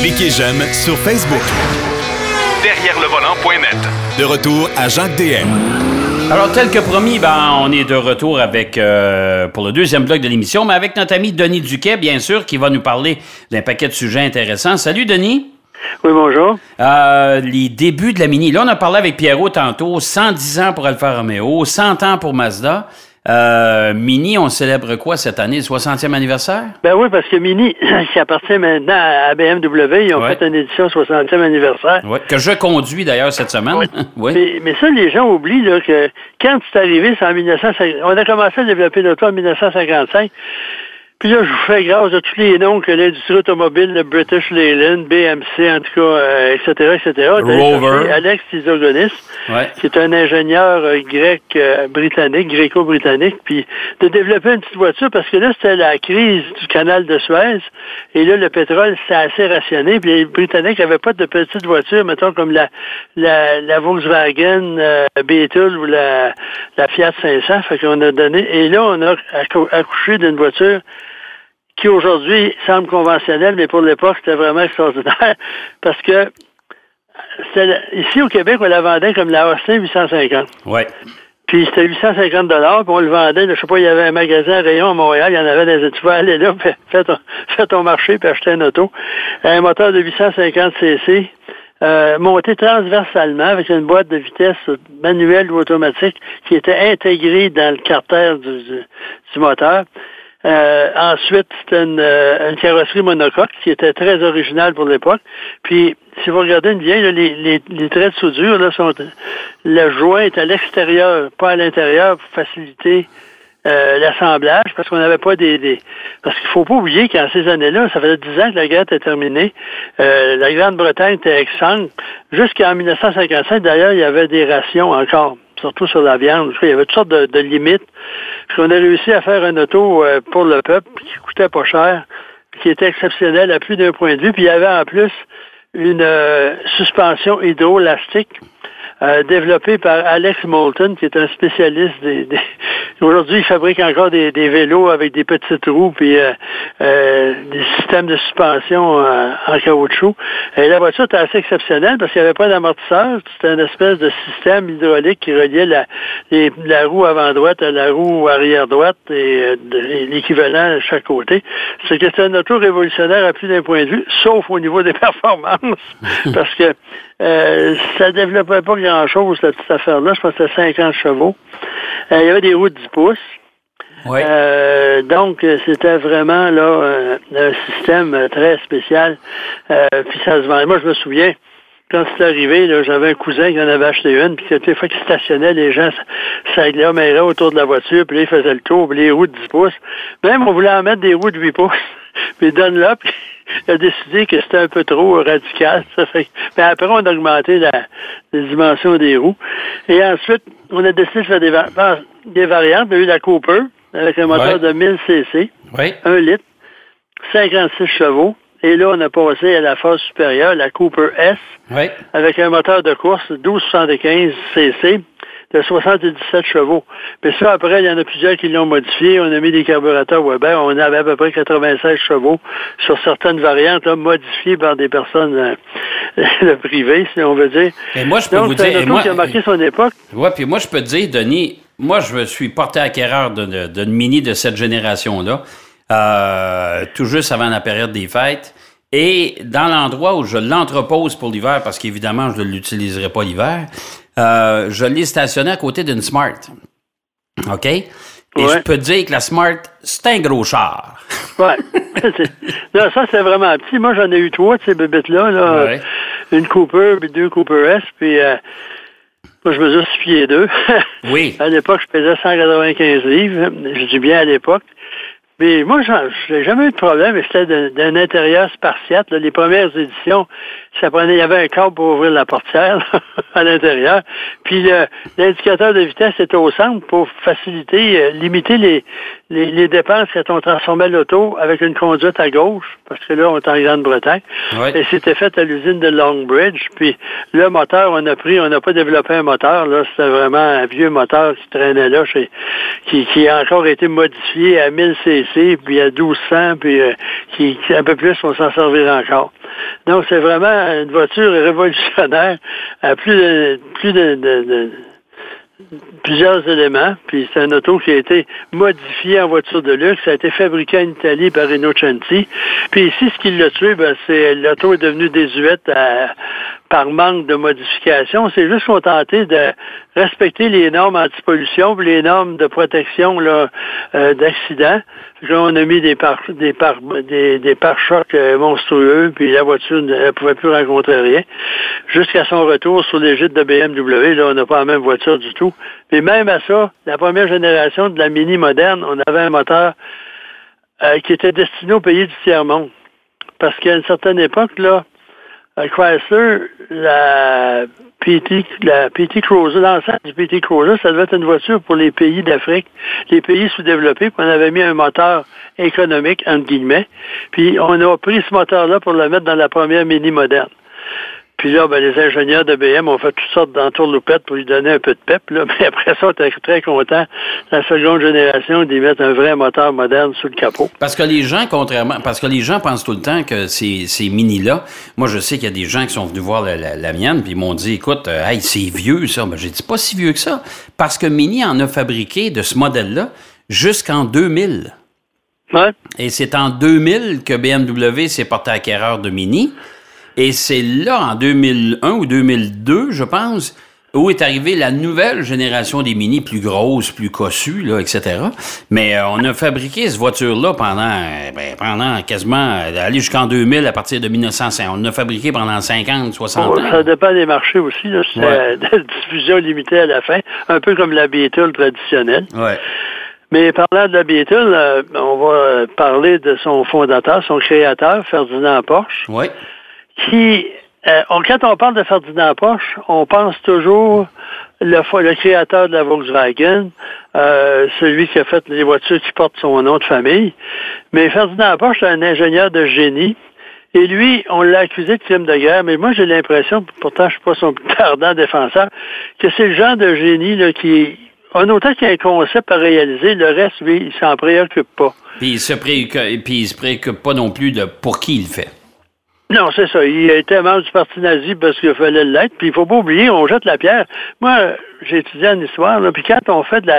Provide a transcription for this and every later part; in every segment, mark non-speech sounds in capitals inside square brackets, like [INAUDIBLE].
Cliquez j'aime sur Facebook. Derrière le volant.net. De retour à Jacques DM. Alors, tel que promis, ben, on est de retour avec euh, pour le deuxième bloc de l'émission, mais avec notre ami Denis Duquet, bien sûr, qui va nous parler d'un paquet de sujets intéressants. Salut, Denis. Oui, bonjour. Euh, les débuts de la Mini. Là, on a parlé avec Pierrot tantôt. 110 ans pour Alfa Romeo, 100 ans pour Mazda. Euh, Mini, on célèbre quoi cette année, le 60e anniversaire? Ben oui, parce que Mini, [CLEARS THROAT] qui appartient maintenant à BMW, ils ont fait une édition 60e anniversaire. Oui, que je conduis d'ailleurs cette semaine. Oui. [LAUGHS] Mais, ça, les gens oublient là, que quand c'est arrivé, c'est en 1950. On a commencé à développer l'auto en 1955. Puis là, je vous fais grâce de tous les noms que l'industrie automobile, le British Leyland, BMC, en tout cas, etc., etc. Rover. Alex Tizogonis, qui est un ingénieur euh, grec, euh, britannique, gréco-britannique, puis de développer une petite voiture, parce que là, c'était la crise du canal de Suez, et là, le pétrole, s'est assez rationné, puis les Britanniques n'avaient pas de petites voitures, mettons, comme la, la, la Volkswagen euh, Beetle ou la, la Fiat 500, fait qu'on a donné, et là, on a accouché d'une voiture qui aujourd'hui semble conventionnel, mais pour l'époque, c'était vraiment extraordinaire [LAUGHS] parce que ici au Québec, on la vendait comme la Austin 850. Ouais. Puis c'était 850 dollars, puis on le vendait, je sais pas, il y avait un magasin à rayon à Montréal, il y en avait des tu vas aller là, [LAUGHS] fais ton, fais ton marché, puis acheter une auto. Un moteur de 850 cc, euh, monté transversalement avec une boîte de vitesse manuelle ou automatique qui était intégrée dans le carter du, du moteur. Euh, ensuite, c'était une, euh, une, carrosserie monocoque qui était très originale pour l'époque. Puis, si vous regardez une vieille, les, les, les, traits de soudure, là, sont, le joint est à l'extérieur, pas à l'intérieur, pour faciliter euh, l'assemblage, parce qu'on n'avait pas des, des... Parce qu'il faut pas oublier qu'en ces années-là, ça faisait dix ans que la guerre était terminée. Euh, la Grande-Bretagne était exsangue. Jusqu'en 1955, d'ailleurs, il y avait des rations encore surtout sur la viande. Il y avait toutes sortes de, limites. Puis on a réussi à faire un auto euh, pour le peuple qui coûtait pas cher, qui était exceptionnel à plus d'un point de vue. Puis il y avait en plus une euh, suspension hydrolastique euh, développé par Alex Moulton, qui est un spécialiste des... [LAUGHS] Aujourd'hui, il fabrique encore des, vélos avec des petites roues puis euh, euh, des systèmes de suspension en caoutchouc. Et la voiture était assez exceptionnelle parce qu'il n'y avait pas d'amortisseur. C'était une espèce de système hydraulique qui reliait la, la roue avant droite à la roue arrière droite et l'équivalent à chaque côté. C'est que c'est un auto révolutionnaire à plus d'un point de vue, sauf au niveau des [LAUGHS] performances, parce que euh, ça développait pas grand-chose, cette petite affaire-là. Je pense que c'était 50 chevaux. Euh, il y avait des roues de 10 pouces. Euh, donc, c'était vraiment là un système très spécial. puis ça se vendait. Moi, je me souviens, quand c'est arrivé, j'avais un cousin qui en avait acheté une, puis toutes les fois qu'il stationnait, les gens s'aggloméraient autour de la voiture, puis là, ils faisaient le tour, puis les roues de 10 pouces. Même, on voulait en mettre des roues de 8 pouces. [LAUGHS] puis Dunlop, il a décidé que c'était un peu trop radical. Ça fait... Mais après, on a augmenté la, les dimensions des roues. Et ensuite, on a décidé de faire des, des variantes. On a eu la Cooper, avec un moteur de 1000 cc, 1 litre, 56 chevaux. Et là, on a passé à la phase supérieure, la Cooper S, avec un moteur de course 1275 cc de 77 chevaux. Puis ça, après, il y en a plusieurs qui l'ont modifié. On a mis des carburateurs Weber. On avait à peu près 96 chevaux sur certaines variantes modifiées par des personnes euh, [LAUGHS] privées, si on veut dire. Et moi, je peux vous dire... Un qui a marqué son époque. Oui, puis moi, je peux te dire, Denis, moi, je me suis porté acquéreur d'une mini de cette génération-là. Euh, tout juste avant la période des fêtes. Et dans l'endroit où je l'entrepose pour l'hiver, parce qu'évidemment, je ne l'utiliserai pas l'hiver, euh, je l'ai stationné à côté d'une Smart. OK? Et je peux te dire que la Smart, c'est un gros char. Ouais. [LAUGHS] [LAUGHS] non, ça, c'est vraiment petit. Moi, j'en ai eu trois de ces bébites-là. Là. Une Cooper, puis deux Cooper S, puis... Euh, moi, je mesure 6 pieds 2. [LAUGHS] oui. À l'époque, je pesais 195 livres. Je dis bien à l'époque. Mais moi, j'ai jamais eu de problème. C'était d'un intérieur spartiate. Les premières éditions, ça prenait, il y avait un câble pour ouvrir la portière [LAUGHS] à l'intérieur. Puis l'indicateur de vitesse était au centre pour faciliter, euh, limiter les, les, dépenses quand on transformait l'auto avec une conduite à gauche, parce que là, on est en Grande-Bretagne, et c'était fait à l'usine de Longbridge. Puis le moteur, on a pris, on n'a pas développé un moteur, là, c'était vraiment un vieux moteur qui traînait là, qui, qui a encore été modifié à 1000 cc, puis à 1200, puis euh, qui, un peu plus, on s'en servir encore. Donc, c'est vraiment une voiture révolutionnaire à plus de, plus plusieurs éléments, puis c'est un auto qui a été modifié en voiture de luxe, ça a été fabriqué en Italie par Chanti. Puis ici, ce qui l'a tué, ben, c'est l'auto est devenu désuète à, par manque de modification. C'est juste qu'on tentait de respecter les normes anti-pollution, les normes de protection là, euh, d'accidents. On a mis des pare des par des, des pare-chocs euh, monstrueux, puis la voiture ne pouvait plus rencontrer rien. Jusqu'à son retour sur gîtes de BMW, là, on n'a pas la même voiture du tout. Puis même à ça, la première génération de la Mini moderne, on avait un moteur euh, qui était destiné au pays du tiers-monde. Parce qu'à une certaine époque, là, Chrysler, la PT, la PT Cruiser, l'ensemble du PT Cruiser, ça devait être une voiture pour les pays d'Afrique, les pays sous-développés, puis on avait mis un moteur économique, entre guillemets, puis on a pris ce moteur-là pour le mettre dans la première mini moderne. Puis là, ben, les ingénieurs de BM ont fait toutes sortes d'entourloupettes pour lui donner un peu de pep. Là. [LAUGHS] Mais après ça, on était très content, la seconde génération, d'y mettre un vrai moteur moderne sous le capot. Parce que les gens, contrairement, parce que les gens pensent tout le temps que ces, ces mini-là, moi, je sais qu'il y a des gens qui sont venus voir la, mienne, puis ils m'ont dit, écoute, euh, hey, c'est vieux, ça. Mais j'ai dit, pas si vieux que ça. Parce que Mini en a fabriqué de ce modèle-là jusqu'en 2000. Ouais. Et c'est en 2000 que BMW s'est porté acquéreur de Mini. Et c'est là, en 2001 ou 2002, je pense, où est arrivée la nouvelle génération des Mini plus grosses, plus cossues, là, etc. Mais euh, on a fabriqué cette voiture-là pendant, ben, pendant quasiment, euh, aller jusqu'en 2000 à partir de 1905. On l'a fabriqué pendant 50, 60 ans. Ça dépend des marchés aussi. C'est ouais. [LAUGHS] diffusion limitée à la fin, un peu comme la Beetle traditionnelle. Ouais. Mais parlant de la Beetle, euh, on va parler de son fondateur, son créateur, Ferdinand Porsche. Oui qui, euh, quand on parle de Ferdinand Porsche, on pense toujours le, créateur de la Volkswagen, euh, celui qui a fait les voitures qui portent son nom de famille. Mais Ferdinand Porsche est un ingénieur de génie. Et lui, on l'a accusé de crime de guerre, mais moi j'ai l'impression, pourtant je suis pas son [LAUGHS] ardent défenseur, que c'est le genre de génie qui, en autant qu'il y a un concept à réaliser, le reste, lui, il s'en préoccupe pas. Puis il se se préoccupe pas non plus de pour qui il fait. Non, c'est ça. Il été membre du Parti nazi parce qu'il fallait l'être. Puis il faut pas oublier, on jette la pierre. Moi, j'ai étudié en histoire, là, puis quand on fait de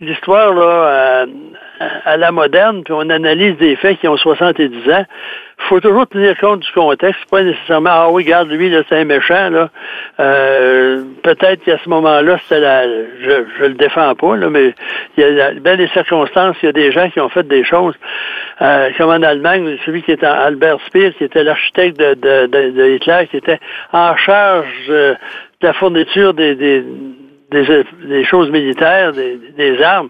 l'histoire là, à, la moderne, puis on analyse des faits qui ont 70 ans, faut toujours tenir compte du contexte, pas nécessairement ah oui, regarde lui c'est un méchant là. Euh, peut-être qu'à ce moment-là, c'était la, je, je le défends pas là, mais il y a bien des circonstances, il y a des gens qui ont fait des choses, euh, comme en Allemagne, celui qui était Albert Speer, qui était l'architecte de, de, de, Hitler, qui était en charge de la fourniture des, des des, choses militaires, des, des, armes.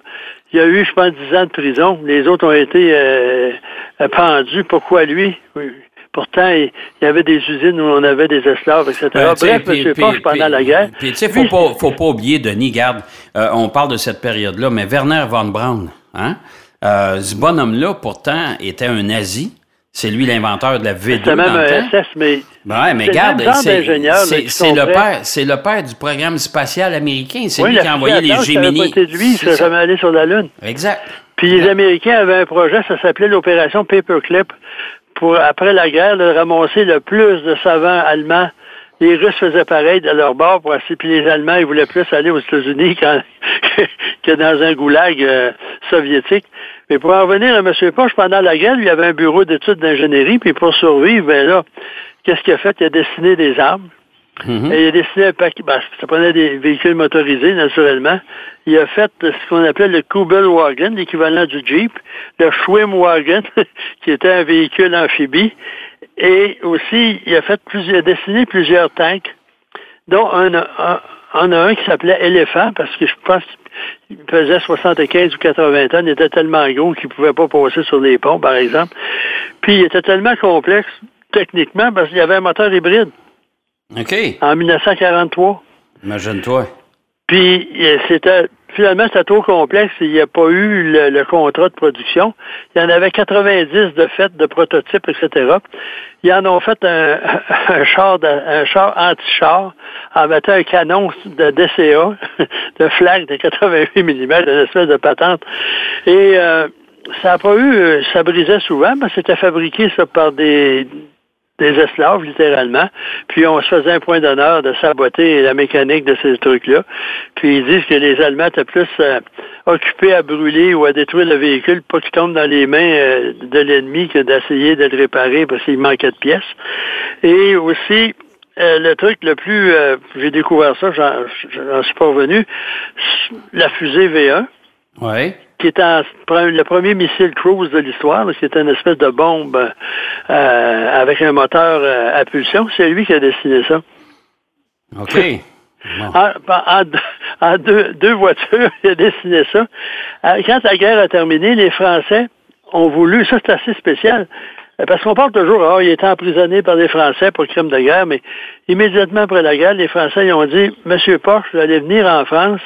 Il y a eu, je pense, 10 ans de prison. Les autres ont été euh, pendus. Pourquoi lui? Pourtant, il y avait des usines où on avait des esclaves, etc. Euh, Bref, M. Porsche, pendant la guerre... Puis, tu sais, faut pas, faut pas oublier, Denis, garde, euh, on parle de cette période-là, mais Werner von Braun, hein? Euh, ce bonhomme-là, pourtant, était un nazi. C'est lui l'inventeur de la V2. C'est même un SS, mais. Ben mais regarde, c'est le père, c'est le père du programme spatial américain. C'est lui qui a envoyé les Gemini. C'est lui, il jamais allé sur la Lune. Exact. Puis les Américains avaient un projet, ça s'appelait l'opération Paperclip, pour après la guerre, de ramasser le plus de savants allemands les Russes faisaient pareil de leur bord pour puis les Allemands, ils voulaient plus aller aux États-Unis [LAUGHS] que dans un goulag euh, soviétique. Mais pour en revenir à M. Poche, pendant la guerre, il y avait un bureau d'études d'ingénierie, puis pour survivre, ben là, qu'est-ce qu'il a fait? Il a dessiné des armes. Mm-hmm. Et il a dessiné un paquet, ben, ça prenait des véhicules motorisés, naturellement. Il a fait ce qu'on appelait le Kubelwagen, l'équivalent du Jeep, le Schwimmwagen, [LAUGHS] qui était un véhicule amphibie. Et aussi, il a fait plusieurs, dessiné plusieurs tanks, dont un, un, en a un qui s'appelait Éléphant, parce que je pense qu'il pesait 75 ou 80 tonnes. Il était tellement gros qu'il ne pouvait pas passer sur les ponts, par exemple. Puis il était tellement complexe, techniquement, parce qu'il y avait un moteur hybride. OK. En 1943. Imagine-toi. Puis c'était finalement, c'était trop complexe. Il n'y a pas eu le, contrat de production. Il y en avait 90 de fait, de prototypes, etc. Ils en ont fait un, [LAUGHS] un char, un char anti-char en mettant un canon de DCA, [LAUGHS] de flag de 88 mm, une espèce de patente. Et euh, ça n'a pas eu, ça brisait souvent, mais c'était fabriqué ça par des des esclaves, littéralement. Puis on se faisait un point d'honneur de saboter la mécanique de ces trucs-là. Puis ils disent que les Allemands étaient plus euh, occupés à brûler ou à détruire le véhicule, pas qu'il tombe dans les mains euh, de l'ennemi que d'essayer de le réparer parce qu'il manquait de pièces. Et aussi, euh, le truc le plus, j'ai découvert ça, j'en suis pas revenu, la fusée V1. Ouais qui était le premier missile cruise de l'histoire, qui était une espèce de bombe euh, avec un moteur euh, à pulsion. C'est lui qui a dessiné ça. OK. [LAUGHS] En, deux, deux, voitures, il a dessiné ça. Euh, quand la guerre a terminé, les Français ont voulu, ça c'est assez spécial, parce qu'on parle toujours, oh, il était emprisonné par les Français pour crime de guerre, mais immédiatement après la guerre, les Français ont dit, Monsieur Porsche, vous allez venir en France,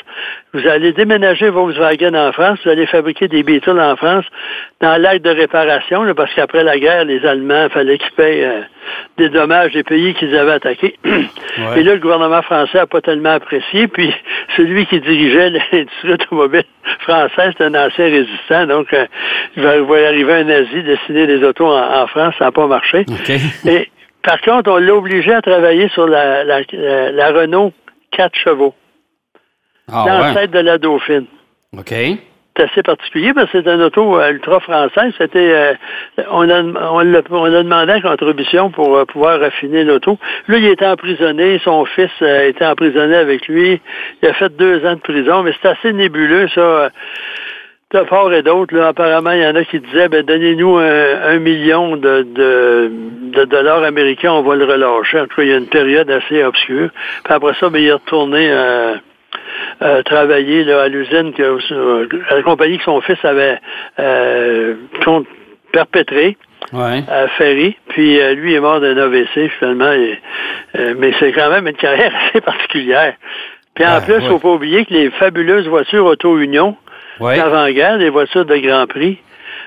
vous allez déménager Volkswagen en France, vous allez fabriquer des Beatles en France dans l'acte de réparation, parce qu'après la guerre, les Allemands, fallait qu'ils payent euh, des dommages des pays qu'ils avaient attaqués. [CLEARS THROAT] Et là, le gouvernement français n'a pas tellement apprécié, puis [LAUGHS] celui qui dirigeait [LAUGHS] l'industrie automobile française, c'est un ancien résistant, donc euh, il va, y arriver un nazi dessiner des autos en, France, ça n'a pas marché. Et par contre, on l'a obligé à travailler sur la, la, la Renault 4 chevaux. Ah, l'ancêtre de la Dauphine. OK. C'est assez particulier parce que c'est un auto euh, ultra français. C'était, euh, on, a, on, a, demandé une contribution pour euh, pouvoir raffiner l'auto. Là, il était emprisonné. Son fils était emprisonné avec lui. Il a fait deux ans de prison, mais c'est assez nébuleux, ça. Part et d'autre, là, apparemment, il y en a qui disaient, ben, donnez-nous un, million de, de, dollars américains, on va le relâcher. En tout cas, il y a une période assez obscure. Puis après ça, ben, il est retourné euh, travailler là, à l'usine euh, à la compagnie que son fils avait euh, perpétré. à Ferry, puis lui est mort d'un AVC finalement, mais c'est quand même une carrière [LAUGHS] assez particulière. Puis en plus, il ne faut pas oublier que les fabuleuses voitures Auto-Union d'avant-guerre, les voitures de Grand Prix,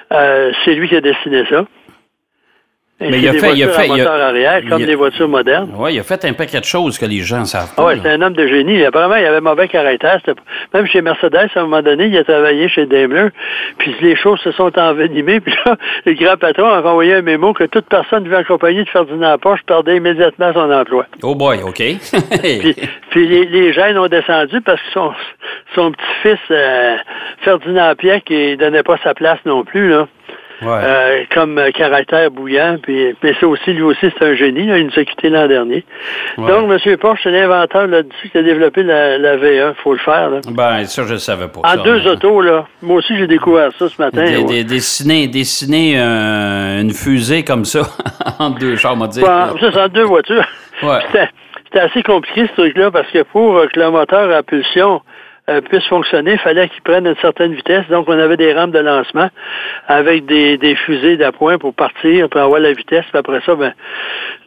c'est lui qui a dessiné ça. Mais il a fait, il a fait, moteur arrière, comme les voitures modernes. Oui, il a fait un paquet de choses que les gens savent pas. oui, c'est un homme de génie. Apparemment, il avait mauvais caractère. Même chez Mercedes, à un moment donné, il a travaillé chez Daimler. Puis les choses se sont envenimées. [LAUGHS] Puis là, le grand patron a envoyé un mémo que toute personne vivant en compagnie de Ferdinand Porsche perdait immédiatement son emploi. Oh boy, OK. [LAUGHS] puis, les, les, gènes ont descendu parce que son, son petit-fils, euh, Ferdinand Pierre, qui donnait pas sa place non plus, là. Euh, comme caractère bouillant. Puis, mais ça aussi, lui aussi, c'est un génie. il nous a quitté l'an dernier. Donc, M. Porsche, c'est l'inventeur là-dessus qui a développé la, la V1. Il faut le faire. Là. Ben, ça, je ne savais pas. En deux autos, là. Moi aussi, j'ai découvert ça ce matin. dessiner dessiner une fusée comme ça [LAUGHS] en deux chars, on dire. ça, c'est en deux voitures. C'était assez compliqué, ce truc-là, parce que pour que le moteur à pulsion euh, puisse fonctionner, il fallait qu'il prenne une certaine vitesse. Donc, on avait des rampes de lancement avec des, des fusées d'appoint pour partir, pour avoir la vitesse. Puis après ça, ben,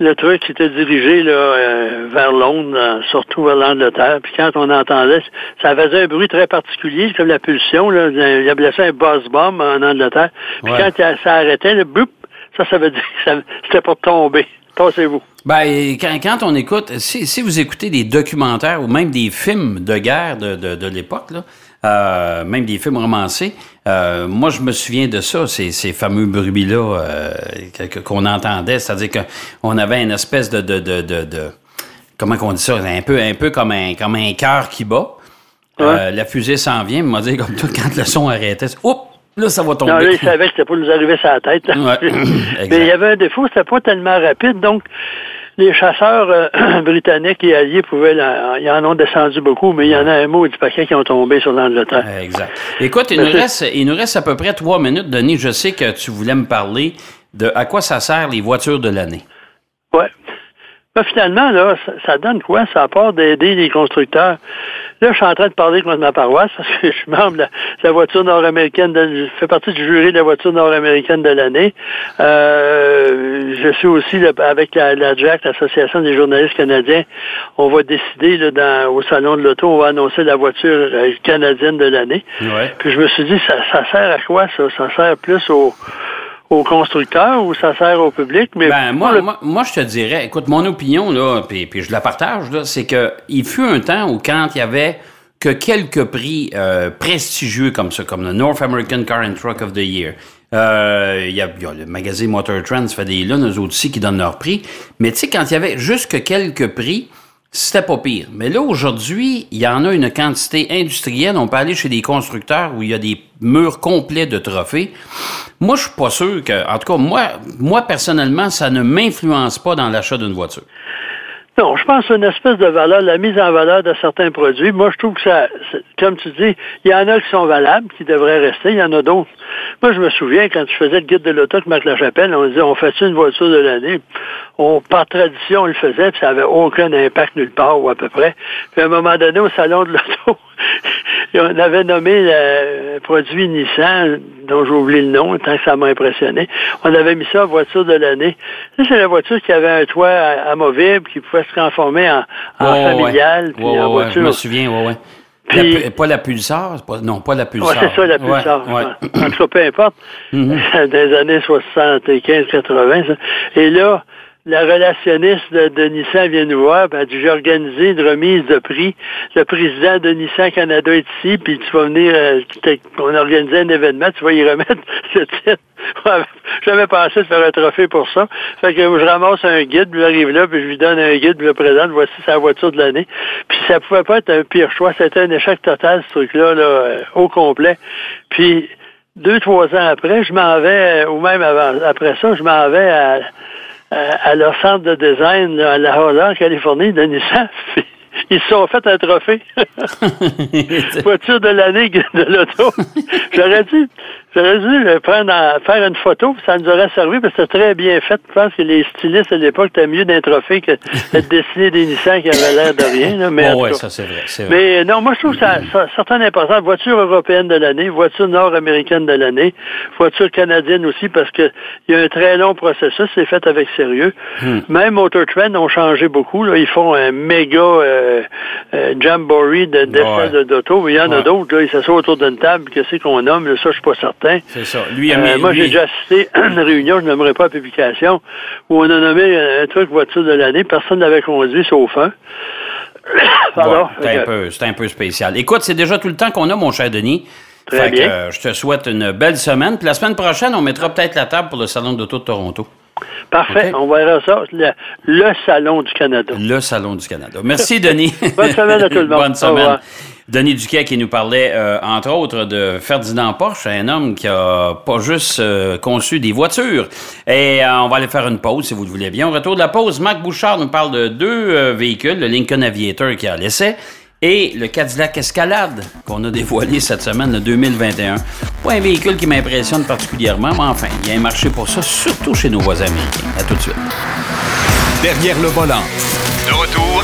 le truc était dirigé là, euh, vers Londres, euh, surtout vers l'Angleterre. Puis quand on entendait, ça faisait un bruit très particulier, comme la pulsion. Là, il appelait ça un buzz bomb en Angleterre. Puis quand ça arrêtait, le boop, ça, ça veut dire que c'était pour tomber. Pensez-vous. Ben, quand, on écoute, si, vous écoutez des documentaires ou même des films de guerre de, de, l'époque, euh, même des films romancés, euh, moi je me souviens de ça, ces, ces fameux bruits-là euh, qu'on entendait, c'est-à-dire qu'on avait une espèce de, de, de, de, comment on dit ça, un peu, un peu comme un, comme un cœur qui bat. la fusée s'en vient, m'a dit comme tout quand le son arrêtait, oups, Là, ça va tomber. Non, là, il savait que c'était pour nous arriver sur la tête. [LAUGHS] Mais il y avait un défaut, c'était pas tellement rapide, donc les chasseurs euh, [CLEARS THROAT] britanniques et alliés pouvaient, ils en ont descendu beaucoup, mais il y en a un mot du paquet qui ont tombé sur l'Angleterre. Exact. Écoute, il nous, reste, il nous reste à peu près trois minutes, Denis. Je sais que tu voulais me parler de à quoi ça sert les voitures de l'année. Oui. finalement, là, ça, donne quoi? Ça part d'aider les constructeurs. Là, je suis en train de parler contre ma paroisse parce que [LAUGHS] je suis membre de la, voiture nord-américaine, je fais partie du jury de la voiture nord-américaine de l'année. Euh, je suis aussi avec la, la JAC, l'Association des journalistes canadiens. On va décider là, dans, au Salon de l'Auto, on va annoncer la voiture euh, canadienne de l'année. Puis je me suis dit, ça, ça sert à quoi ça? Ça sert plus au aux constructeurs ou ça sert au public? Mais ben, moi, moi, je te dirais, écoute, mon opinion, là, puis, puis je la partage, là, c'est qu'il fut un temps où quand il y avait que quelques prix euh, prestigieux comme ça, comme le North American Car and Truck of the Year, euh, il y, a, le magazine Motor Trends fait des lunes, eux aussi, qui donnent leur prix. Mais tu sais, quand il y avait juste que quelques prix, c'était pas pire. Mais là, aujourd'hui, il y en a une quantité industrielle. On peut aller chez des constructeurs où il y a des murs complets de trophées. Moi, je suis pas sûr que, en tout cas, moi, moi personnellement, ça ne m'influence pas dans l'achat d'une voiture. Non, je pense une espèce de valeur, la mise en valeur de certains produits. Moi, je trouve que ça, comme tu dis, il y en a qui sont valables, qui devraient rester, il y en a d'autres. Moi, je me souviens, quand tu faisais le guide de l'auto avec Marc Lachapelle, on disait, on fait une voiture de l'année? On, par tradition, on le faisait, puis ça n'avait aucun impact nulle part, ou à peu près. Puis à un moment donné, au salon de l'auto, [LAUGHS] on avait nommé le produit Nissan, dont j'ai oublié le nom, tant que ça m'a impressionné. On avait mis ça en voiture de l'année. C'est la voiture qui avait un toit amovible, qui pouvait se transformer en, familiale. puis en voiture. Je me souviens, oui, oui. pas la pulsar, non, pas la pulsar. c'est ça, la pulsar. En tout cas, peu importe. Mm-hmm. [LAUGHS] Des années 75-80. Et là, la relationniste de, Nissan vient nous voir, ben, j'ai organisé une remise de prix. Le président de Nissan Canada est ici, puis tu vas venir, euh, on a organisé un événement, tu vas y remettre [LAUGHS] ce titre. J'avais pensé de faire un trophée pour ça. Fait que je ramasse un guide, puis j'arrive là, puis je lui donne un guide, je le présente, voici sa voiture de l'année. Puis ça pouvait pas être un pire choix. C'était un échec total, ce truc-là, là, euh, au complet. Puis deux, trois ans après, je m'en vais, ou même avant, après ça, je m'en vais à euh, à leur centre de design à La Holla, en Californie, de Nissan. [LAUGHS] Ils se sont fait un trophée. [LAUGHS] Voiture de l'année [LAUGHS] de l'auto. J'aurais dû, j'aurais dû prendre faire une photo, puis ça nous aurait servi, parce que c'était très bien fait. Je pense que les stylistes à l'époque étaient mieux d'un trophée que de [LAUGHS] dessiner des Nissan qui avaient l'air de rien. Mais oh, ouais, ça c'est vrai, Mais non, moi je trouve que ça, ça certaines importance. Voiture européenne de l'année, voiture nord-américaine de l'année, voiture canadienne aussi, parce que il y a un très long processus, c'est fait avec sérieux. Hmm. Même Motor Trend ont changé beaucoup. Là. Ils font un méga euh, euh, jamboree de d'essais d'auto. Il y en a d'autres, ils s'assoient autour d'une table, qu'est-ce qu'on nomme, ça je suis pas certain. C'est ça. Lui, euh, moi, j'ai déjà assisté à [CLEARS THROAT] une réunion, je n'aimerais pas la publication, où on a nommé un truc voiture de l'année. Personne n'avait conduit sauf un. [COUGHS] c'est un, peu spécial. Écoute, c'est déjà tout le temps qu'on a, mon cher Denis. Très bien. Euh, je te souhaite une belle semaine. Puis la semaine prochaine, on mettra peut-être la table pour le Salon d'auto de Toronto. Parfait. On verra ça. Le, Salon du Canada. Le Salon du Canada. Merci, Denis. Bonne semaine à tout le [LAUGHS] monde. Bonne semaine. Denis Duquet qui nous parlait, euh, entre autres, de Ferdinand Porsche, un homme qui a pas juste euh, conçu des voitures. Et euh, on va aller faire une pause, si vous le voulez bien. Au retour de la pause, Marc Bouchard nous parle de deux véhicules, le Lincoln Aviator qui a l'essai et le Cadillac Escalade qu'on a dévoilé cette semaine, le 2021. Pas un véhicule qui m'impressionne particulièrement, mais enfin, il y a un marché pour ça, surtout chez nos voisins américains. À tout de suite. Derrière le volant. De retour